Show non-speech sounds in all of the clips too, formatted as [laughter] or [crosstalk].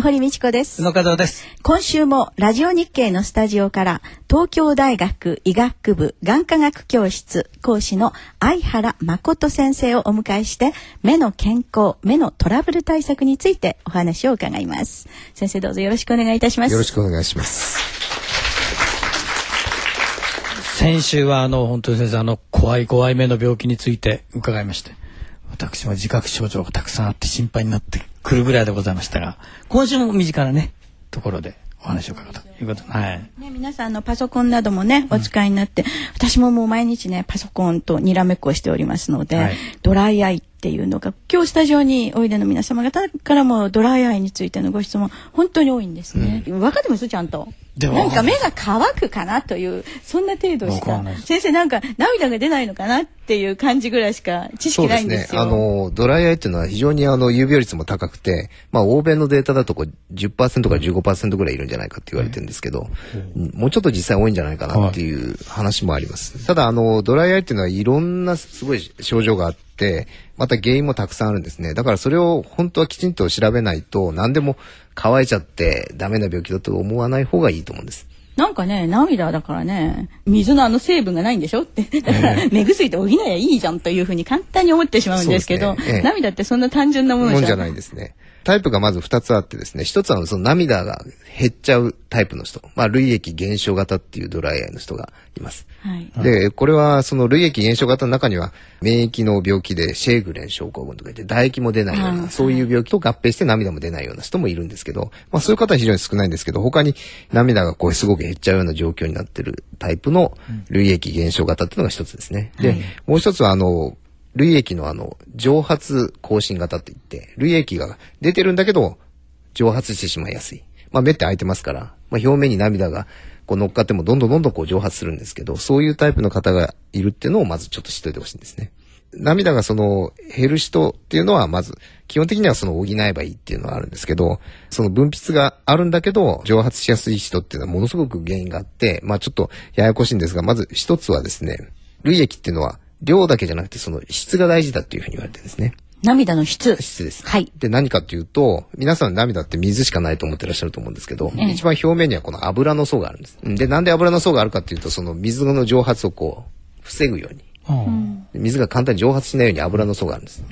堀道子です。野門です。今週もラジオ日経のスタジオから東京大学医学部眼科学教室講師の相原誠先生をお迎えして目の健康、目のトラブル対策についてお話を伺います。先生どうぞよろしくお願いいたします。よろしくお願いします。先週はあの本当に先生あの怖い怖い目の病気について伺いまして、私も自覚症状がたくさんあって心配になってくるぐらいでございましたが、今週も身近なねところでお話を伺ったということで、はい。ね、皆さんのパソコンなどもね、お使いになって、私ももう毎日ね、パソコンとにらめっこをしておりますので、はいドライアイっていうのが、今日スタジオにおいでの皆様方からもドライアイについてのご質問、本当に多いんですね。分かってます？ちゃんと。なんか目が乾くかなという、そんな程度しか先生なんか涙が出ないのかなっていう感じぐらいしか知識ないんですよ。あの、ドライアイっていうのは非常にあの、有病率も高くて、まあ、欧米のデータだとこう10%から15%ぐらいいるんじゃないかって言われてるんですけど、もうちょっと実際多いんじゃないかなっていう話もあります。ただ、あの、ドライアイっていうのはいろんなすごい症状があって、また原因もたくさんあるんですね。だからそれを本当はきちんと調べないと、何でも乾いちゃってダメな病気だと思わない方がいいと思うんです。なんかね、涙だからね、水のあの成分がないんでしょって。だから、目薬で補えばいいじゃんというふうに簡単に思ってしまうんですけど、ねええ涙ってそんな単純なものじゃないですね。タイプがまず二つあってですね、一つはその涙が減っちゃうタイプの人。まあ、涙液減少型っていうドライアイの人。がいます。はい。で、これはその涙液減少型の中には免疫の病気でシェーグレン症候群とか言って唾液も出ないような、そういう病気と合併して涙も出ないような人。もいるんですけど、まあそういう方は非常に少ないんですけど、他に涙がこうすごく減っちゃうような状況になってるタイプの涙液減少型っていうのが一つですね。で、もう一つはあの、涙液のあの、蒸発更新型って言って、涙液が出てるんだけど、蒸発してしまいやすい。まあ目って開いてますから、まあ表面に涙がこう乗っかってもどんどんどんどんこう蒸発するんですけど、そういうタイプの方がいるっていうのをまずちょっと知っておいてほしいんですね。涙がその減る人っていうのはまず基本的にはその補えばいいっていうのはあるんですけど、その分泌があるんだけど蒸発しやすい人っていうのはものすごく原因があって、まあちょっとややこしいんですが、まず一つはですね、涙液っていうのは量だけじゃなくてその質が大事だっていうふうに言われてるんですね。涙の質。質です。はい。で、何かっていうと、皆さん涙って水しかないと思ってらっしゃると思うんですけど、ええ一番表面にはこの油の層があるんです。で、なんで油の層があるかっていうと、その水の蒸発をこう、防ぐように。うん水が簡単に蒸発しないように油の層があるんです。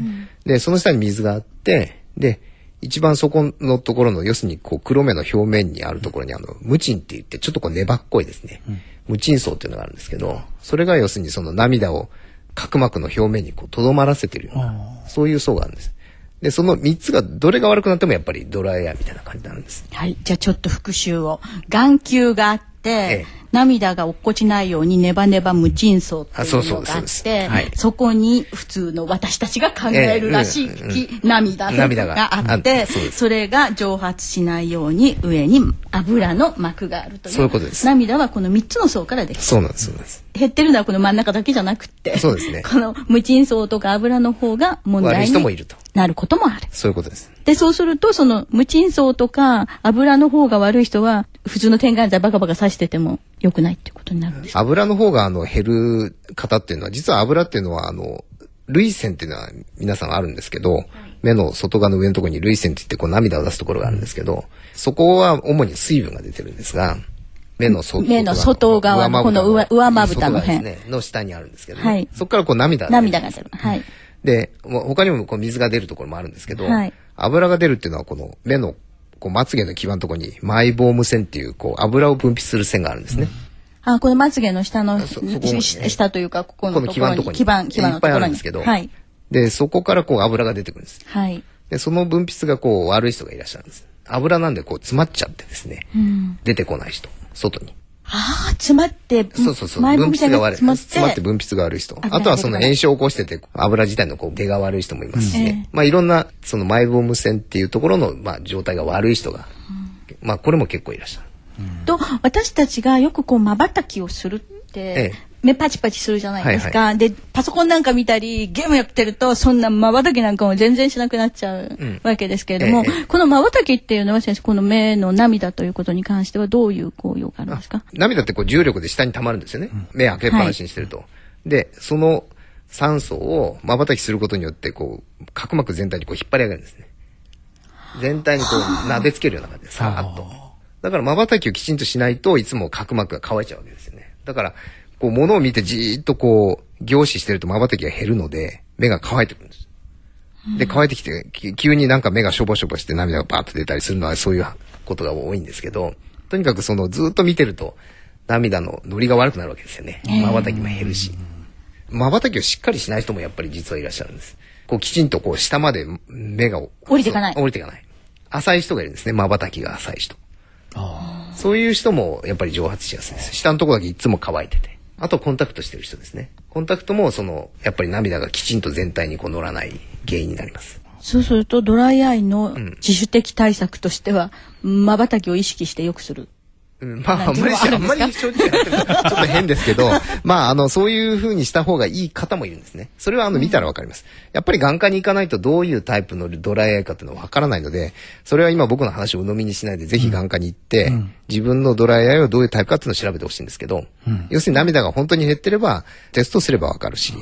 で、その下に水があって、で、一番底のところの、要するにこう黒目の表面にあるところにあの、ムチンって言って、ちょっとこう粘っこいですね。ムチン層っていうのがあるんですけど、それが要するにその涙を角膜の表面にこう、とどまらせてるような、そういう層があるんです。で、その三つがどれが悪くなってもやっぱりドライヤーみたいな感じになるんです。はい。じゃあちょっと復習を。眼球があっ涙が落っこちないようにネバネバ無鎮層っていうのがあってそこに普通の私たちが考えるらしい、涙涙ががあってあそれが蒸発しないように上に油の膜があるという。涙はこの3つの層からできてる。そうなんです、そうなんです。減ってるのはこの真ん中だけじゃなくってそうですね。この無鎮層とか油の方が問題に。なることもある。そういうことです。で、そうすると、その、無鎮層とか、油の方が悪い人は、普通の点眼剤バカバカ刺してても良くないってことになるんですか油の方があの減る方っていうのは、実は油っていうのはあの、涙腺っていうのは皆さんあるんですけど、目の外側の上のところに涙腺って言ってこう涙を出すところがあるんですけど、そこは主に水分が出てるんですが、目の外目の外側のこの上上まぶたの辺ね、の下にあるんですけど、ねはいそこからこう涙が涙が出る。はい。で、他にもこう水が出るところもあるんですけど、はい油が出るっていうのはこの目のこうまつげの基盤のところにマイボーム線っていうこう油を分泌する線があるんですね。あ、このまつげの下の、ねし下というか、ここのこのところに、基盤のところに基盤、基盤のところに。いっぱいあるんですけどはい。で、そこからこう油が出てくるんです。はい。で、その分泌がこう悪い人がいらっしゃるんです。油なんでこう詰まっちゃってですね、うん。出てこない人、外に。ああ、詰まって、そうそうそう。前分泌が悪い。詰まって。分泌が悪い人。油あとはその炎症を起こしてて、油自体のこう出が悪い人もいますしね。うんええまあいろんな、そのマイボーム腺っていうところの、まあ状態が悪い人が、まあこれも結構いらっしゃる。と私たちがよくこう瞬きをするって、ええ目パチパチするじゃないですか、はでパソコンなんか見たりゲームやってるとそんな瞬きなんかも全然しなくなっちゃううんわけですけれども、ええこの瞬きっていうのは先生この目の涙ということに関してはどういう効用があるんですか？涙ってこう重力で下に溜まるんですよね。目開けっぱなしにしてると。で、その酸素を瞬きすることによって、こう、角膜全体にこう引っ張り上げるんですね。全体にこう、なでつけるような感じで、さーっと。だから瞬きをきちんとしないといつも角膜が乾いちゃうわけですよね。だから、こう、物を見てじーっとこう、凝視してると瞬きが減るので、目が乾いてくるんです。で、乾いてきて、き急になんか目がしょぼしょぼして涙がバーッと出たりするのはそういうことが多いんですけど、とにかくそのずっと見てると涙のノリが悪くなるわけですよね。瞬きも減るし。瞬きをしっかりしない人もやっぱり実はいらっしゃるんです。こうきちんとこう下まで目が降りていかない降りていかない。浅い人がいるんですね。瞬きが浅い人。あそういう人もやっぱり蒸発しやすいです。下のところだけいつも乾いてて。あとコンタクトしてる人ですね。コンタクトもその、やっぱり涙がきちんと全体にこう乗らない原因になります。そうするとドライアイの自主的対策としては瞬きを意識してよくするうんまあ、あなんまりし、あんまり正直ちょっと変ですけど、まあ、あの、そういう風にした方がいい方もいるんですね。それは、あの、見たらわかります。やっぱり眼科に行かないとどういうタイプのドライアイかっていうのはわからないので、それは今僕の話を鵜呑みにしないで、ぜひ眼科に行って、自分のドライアイをどういうタイプかっていうのを調べてほしいんですけど、要するに涙が本当に減ってれば、テストすればわかるし、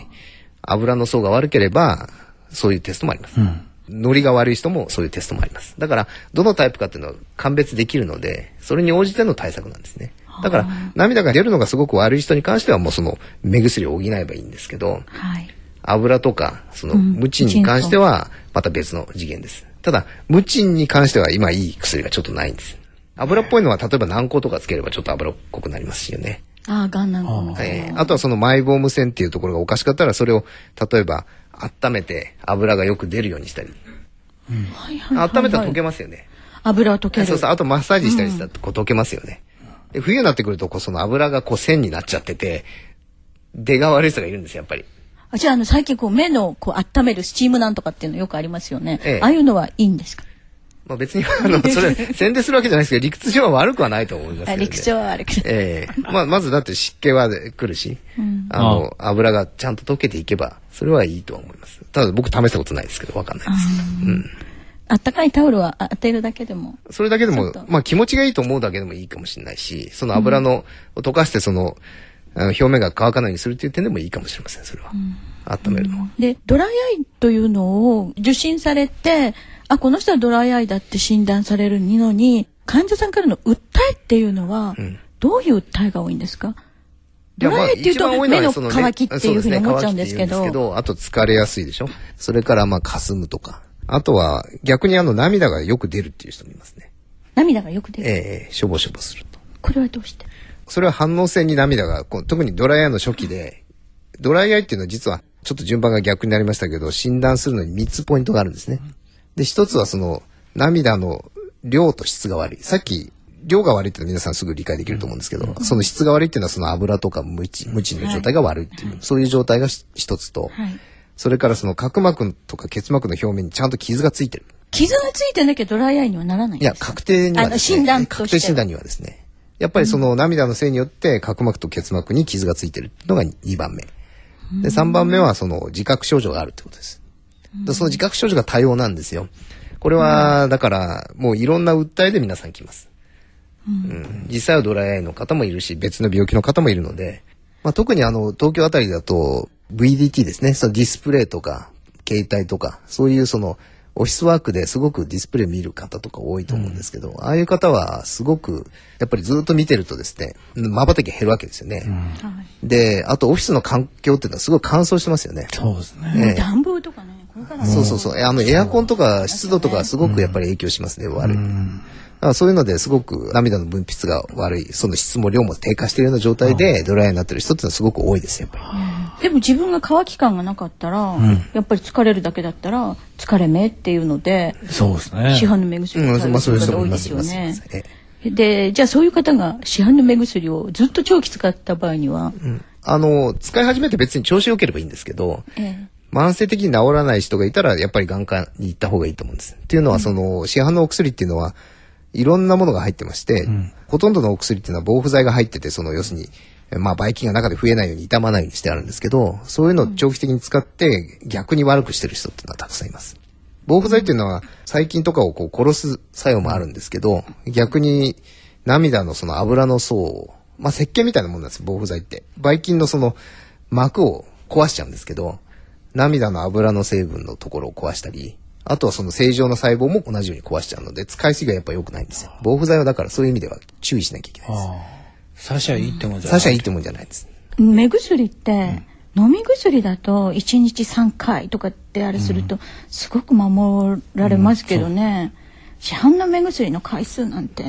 油の層が悪ければ、そういうテストもあります。ノリが悪い人もそういうテストもあります。だから、どのタイプかっていうのは鑑別できるので、それに応じての対策なんですね。だから、涙が出るのがすごく悪い人に関してはもうその目薬を補えばいいんですけど、はい油とか、そのうん無賃に関してはまた別の次元です。ただ、無賃に関しては今いい薬がちょっとないんです。油っぽいのは例えば軟膏とかつければちょっと油っぽくなりますしよね。ああがんなんかもえーあとはそのマイボーム線っていうところがおかしかったらそれを例えば温めて油がよく出るようにしたり。はいはいはい温めたら溶けますよね。油を溶けるそうそう。あとマッサージしたりしたらこう溶けますよね。で冬になってくるとこうその油がこう線になっちゃってて、出が悪い人がいるんですよ、やっぱり。あじゃああの最近こう目のこう温めるスチームなんとかっていうのよくありますよね、ええああいうのはいいんですか？まあ別に、あの、それ、[laughs] 宣伝するわけじゃないですけど、理屈上は悪くはないと思いますけど、ね。あ理屈上は悪くてええまあ、まずだって湿気は来るし、あの、油がちゃんと溶けていけば、それはいいとは思います。ただ僕試したことないですけど、わかんないです。うん。あったかいタオルは当てるだけでもそれだけでもまあ気持ちがいいと思うだけでもいいかもしれないし、その油の、を溶かしてその、表面が乾かないようにするっていう点でもいいかもしれません、それは。温めるのは。でドライアイというのを受診されてあこの人はドライアイだって診断されるのに患者さんからの訴えっていうのは、んどういう訴えが多いんですか？ドライっていうと目の乾きっていうふうに思っちゃうんですけどあと疲れやすいでしょそれからまあ霞むとか。あとは逆にあの涙がよく出るっていう人もいますね。涙がよく出る、ええしょぼしょぼすると。これはどうして？それは反応性に涙が、こう特にドライアイの初期で、ドライアイっていうのは実はちょっと順番が逆になりましたけど、診断するのに3つポイントがあるんですね。で、1つはその涙の量と質が悪い。さっき、量が悪いって皆さんすぐ理解できると思うんですけど、その質が悪いっていうのはその油とか無知、無知の状態が悪いっていう、そういう状態が1つと、はいそれからその角膜とか結膜の表面にちゃんと傷がついてる。傷がついてなきゃドライアイにはならないんいや、ですか？確定にはね。診断確定診断にはですね。やっぱりその涙のせいによって角膜と結膜に傷がついてるのが2番目。で、3番目はその自覚症状があるってことです。でその自覚症状が多様なんですよ。これは、だから、もういろんな訴えで皆さん来ます。うん実際はドライアイの方もいるし、別の病気の方もいるので、まあ、特にあの、東京あたりだと、VDT ですね、そのディスプレイとか、携帯とか、そういうその、オフィスワークですごくディスプレイ見る方とか多いと思うんですけど、ああいう方はすごく、やっぱりずっと見てるとですね、瞬きが減るわけですよね。はいで、あとオフィスの環境っていうのはすごい乾燥してますよね。そうですね。ええ暖房とかねこれからそうそうそう。あの、エアコンとか湿度とかすごくやっぱり影響しますね、悪い。だからそういうのですごく涙の分泌が悪い、その質も量も低下しているような状態でドライヤーになってる人っていうのはすごく多いです、やっぱり。でも自分が乾き感がなかったら、やっぱり疲れるだけだったら疲れ目っていうのでそうですね。市販の目薬をうん、使まあ、そういうう方多いですすよ。ね。ええでじゃあそういう方が市販の目薬をずっと長期使った場合には、うんあの、使い始めて別に調子良ければいいんですけど、ええ慢性的に治らない人がいたら、やっぱり眼科に行った方がいいと思うんです。っていうのは、その、市販のお薬っていうのは、いろんなものが入ってまして、ほとんどのお薬っていうのは防腐剤が入ってて、その、要するに、まあ、ばい菌が中で増えないように傷まないようにしてあるんですけど、そういうのを長期的に使って、逆に悪くしてる人っていうのはたくさんいます。防腐剤っていうのは、細菌とかをこう殺す作用もあるんですけど、逆に、涙のその油の層を、まあ、石鹸みたいなもんなんですよ、防腐剤って。ばい菌のその、膜を壊しちゃうんですけど、涙の油の成分のところを壊したり、あとはその正常な細胞も同じように壊しちゃうので、使いすぎはやっぱ良くないんですよ。防腐剤はだからそういう意味では注意しなきゃいけないです。最初はいいってもんじゃ最初はいいってもんじゃないです。目薬って、飲み薬だと1日3回とかってあれするとすごく守られますけどね、市販の目薬の回数なんて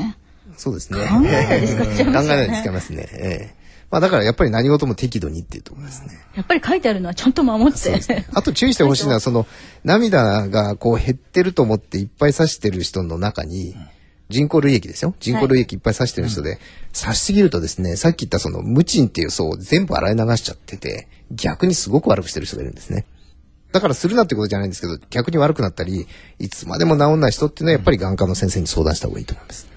そうですね。考えないで使っちゃいますよね考えないで使いますね。ええまあだからやっぱり何事も適度にっていうところですね。やっぱり書いてあるのはちゃんと守って、あと注意してほしいのは、その、涙がこう減ってると思っていっぱい刺してる人の中に、人工類液ですよ。人工類液いっぱい刺してる人で、刺しすぎるとですね、さっき言ったそのムチンっていう層を全部洗い流しちゃってて、逆にすごく悪くしてる人がいるんですね。だからするなってことじゃないんですけど、逆に悪くなったり、いつまでも治んない人っていうのはやっぱり眼科の先生に相談した方がいいと思います。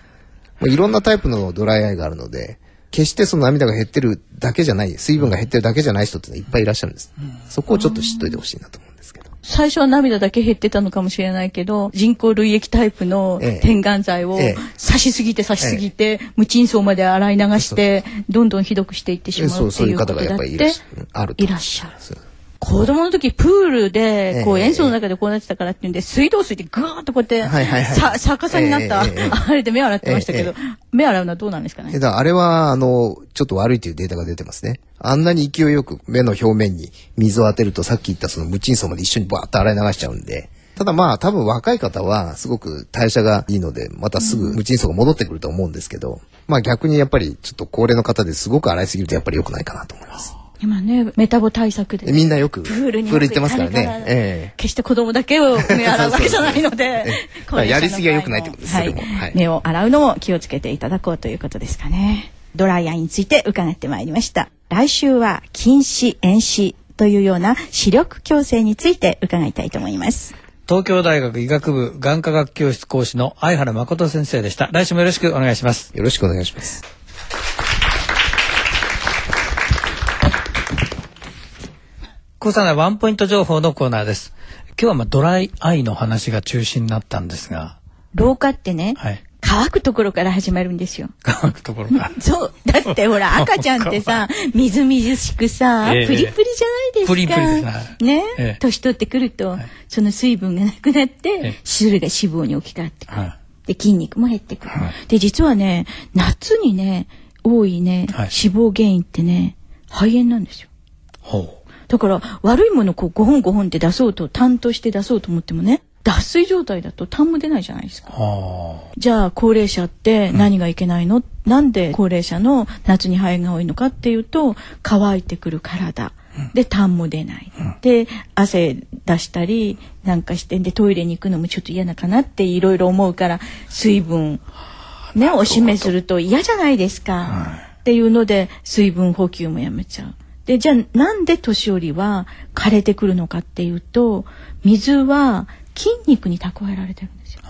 もういろんなタイプのドライアイがあるので、決してその涙が減ってるだけじゃない、水分が減ってるだけじゃない人っていっぱいいらっしゃるんです。そこをちょっと知っといてほしいなと思うんですけど。最初は涙だけ減ってたのかもしれないけど人工類液タイプのええ。点眼剤をええ。刺しすぎて刺しすぎて、無鎮層まで洗い流してどんどんひどくしていってしまうっていう方がやっぱりいらってしゃる。いらっしゃる。子供の時プールでこうええ塩素の中でこうなってたからっていうんで水道水でぐーっとこうやってさ逆さになったあれで目洗ってましたけどえ目洗うのはどうなんですかえねだあれは、あの、ちょっと悪いというデータが出てますね。あんなに勢いよく目の表面に水を当てると、さっき言ったその無鎮層まで一緒にバーッと洗い流しちゃうんで、ただまあ多分若い方はすごく代謝がいいので、またすぐ無鎮層が戻ってくると思うんですけど、まあ逆にやっぱりちょっと高齢の方ですごく洗いすぎるとやっぱり良くないかなと思います。今ねメタボ対策ででみんなよくプールにプール行ってますからね。ええ。決して子供だけを目洗うわけじゃないのでやりすぎは良くないってことですはいそれも。はい。目を洗うのも気をつけていただこうということですかね。ドライアイについて伺ってまいりました。来週は近視遠視というような視力矯正について伺いたいと思います。東京大学医学部眼科学教室講師の相原誠先生でした。来週もよろしくお願いします。よろしくお願いします。小さなワンポイント情報のコーナーです。今日はまあドライアイの話が中心になったんですが、老化ってね、はい。乾くところから始まるんですよ乾くところが。[laughs] そう。だってほら、[laughs] 赤ちゃんってさ、みずみずしくさ、ええプリプリじゃないですか。プリプリですはいね、ええ年取ってくると、はいその水分がなくなって、ええそれが脂肪に置き換わってくる。はいで、筋肉も減ってくる。はいで、実はね、夏にね、多いね、はい脂肪原因ってね、肺炎なんですよ。ほだから、悪いものをこう5本5本って出そうと、担当して出そうと思ってもね、脱水状態だと痰も出ないじゃないですか。じゃあ高齢者って何がいけないの、なんで高齢者の夏に肺が多いのかっていうと乾いてくる体。で痰も出ない、で汗出したりなんかしてでトイレに行くのもちょっと嫌なかなっていろいろ思うから水分ねおしめすると嫌じゃないですか、っていうので水分補給もやめちゃう。でじゃあなんで年寄りは枯れてくるのかっていうと水は筋肉に蓄えられてるんですよ。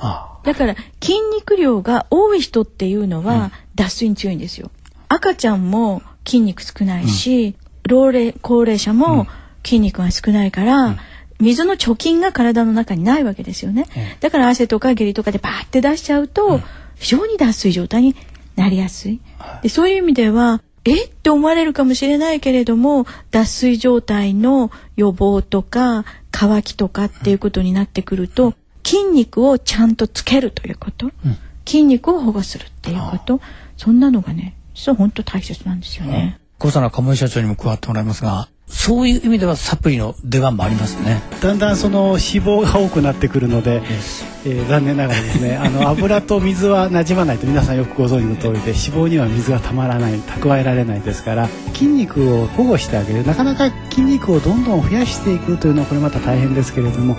だから筋肉量が多い人っていうのは脱水に強いんですよ。赤ちゃんも筋肉少ないし、老齢高齢者も筋肉が少ないから、水の貯金が体の中にないわけですよね。だから汗とか下痢とかでバーって出しちゃうと、非常に脱水状態になりやすい。でそういう意味ではえ？って思われるかもしれないけれども脱水状態の予防とか乾きとかっていうことになってくると筋肉をちゃんとつけるということ、筋肉を保護するっていうこと？そんなのがね実は本当大切なんですよね。小佐奈鴨井社長にも加わってもらいますが、そういう意味ではサプリの出番もありますね。だんだんその脂肪が多くなってくるので、えー残念ながらですね [laughs] あの油と水は馴染まないと皆さんよくご存知の通りで脂肪には水がたまらない蓄えられないですから筋肉を保護してあげるなかなか筋肉をどんどん増やしていくというのはこれまた大変ですけれども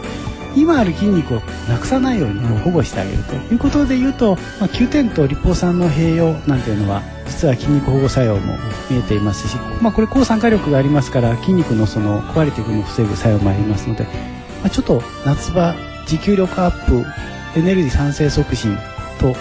今ある筋肉をなくさないように保護してあげるということでいうと、まあ、9点とリポ酸の併用なんていうのは実は筋肉保護作用も見えていますし、まあ、これ抗酸化力がありますから筋肉のその壊れていくのを防ぐ作用もありますので、まあ、ちょっと夏場持久力アップエネルギー産生促進と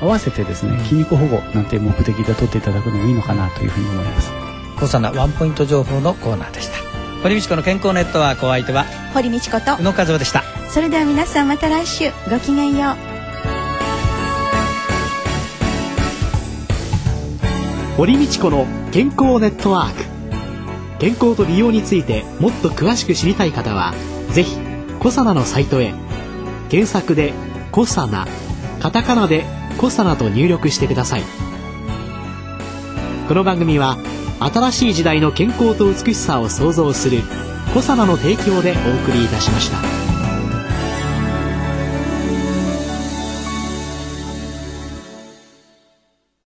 合わせてですね筋肉保護なんていう目的で取っていただくのもいいのかなというふうに思います。コサナワンポイント情報のコーナーでした。堀道子の健康ネットワークお相手は堀道子と宇野和夫でした。それでは皆さんまた来週ごきげんよう。堀道子の健康ネットワーク。健康と美容についてもっと詳しく知りたい方はぜひコサナのサイトへ。検索で「コサナ」カタカナで「コサナ」と入力してください。この番組は新しい時代の健康と美しさを創造するコサナの提供でお送りいたしました。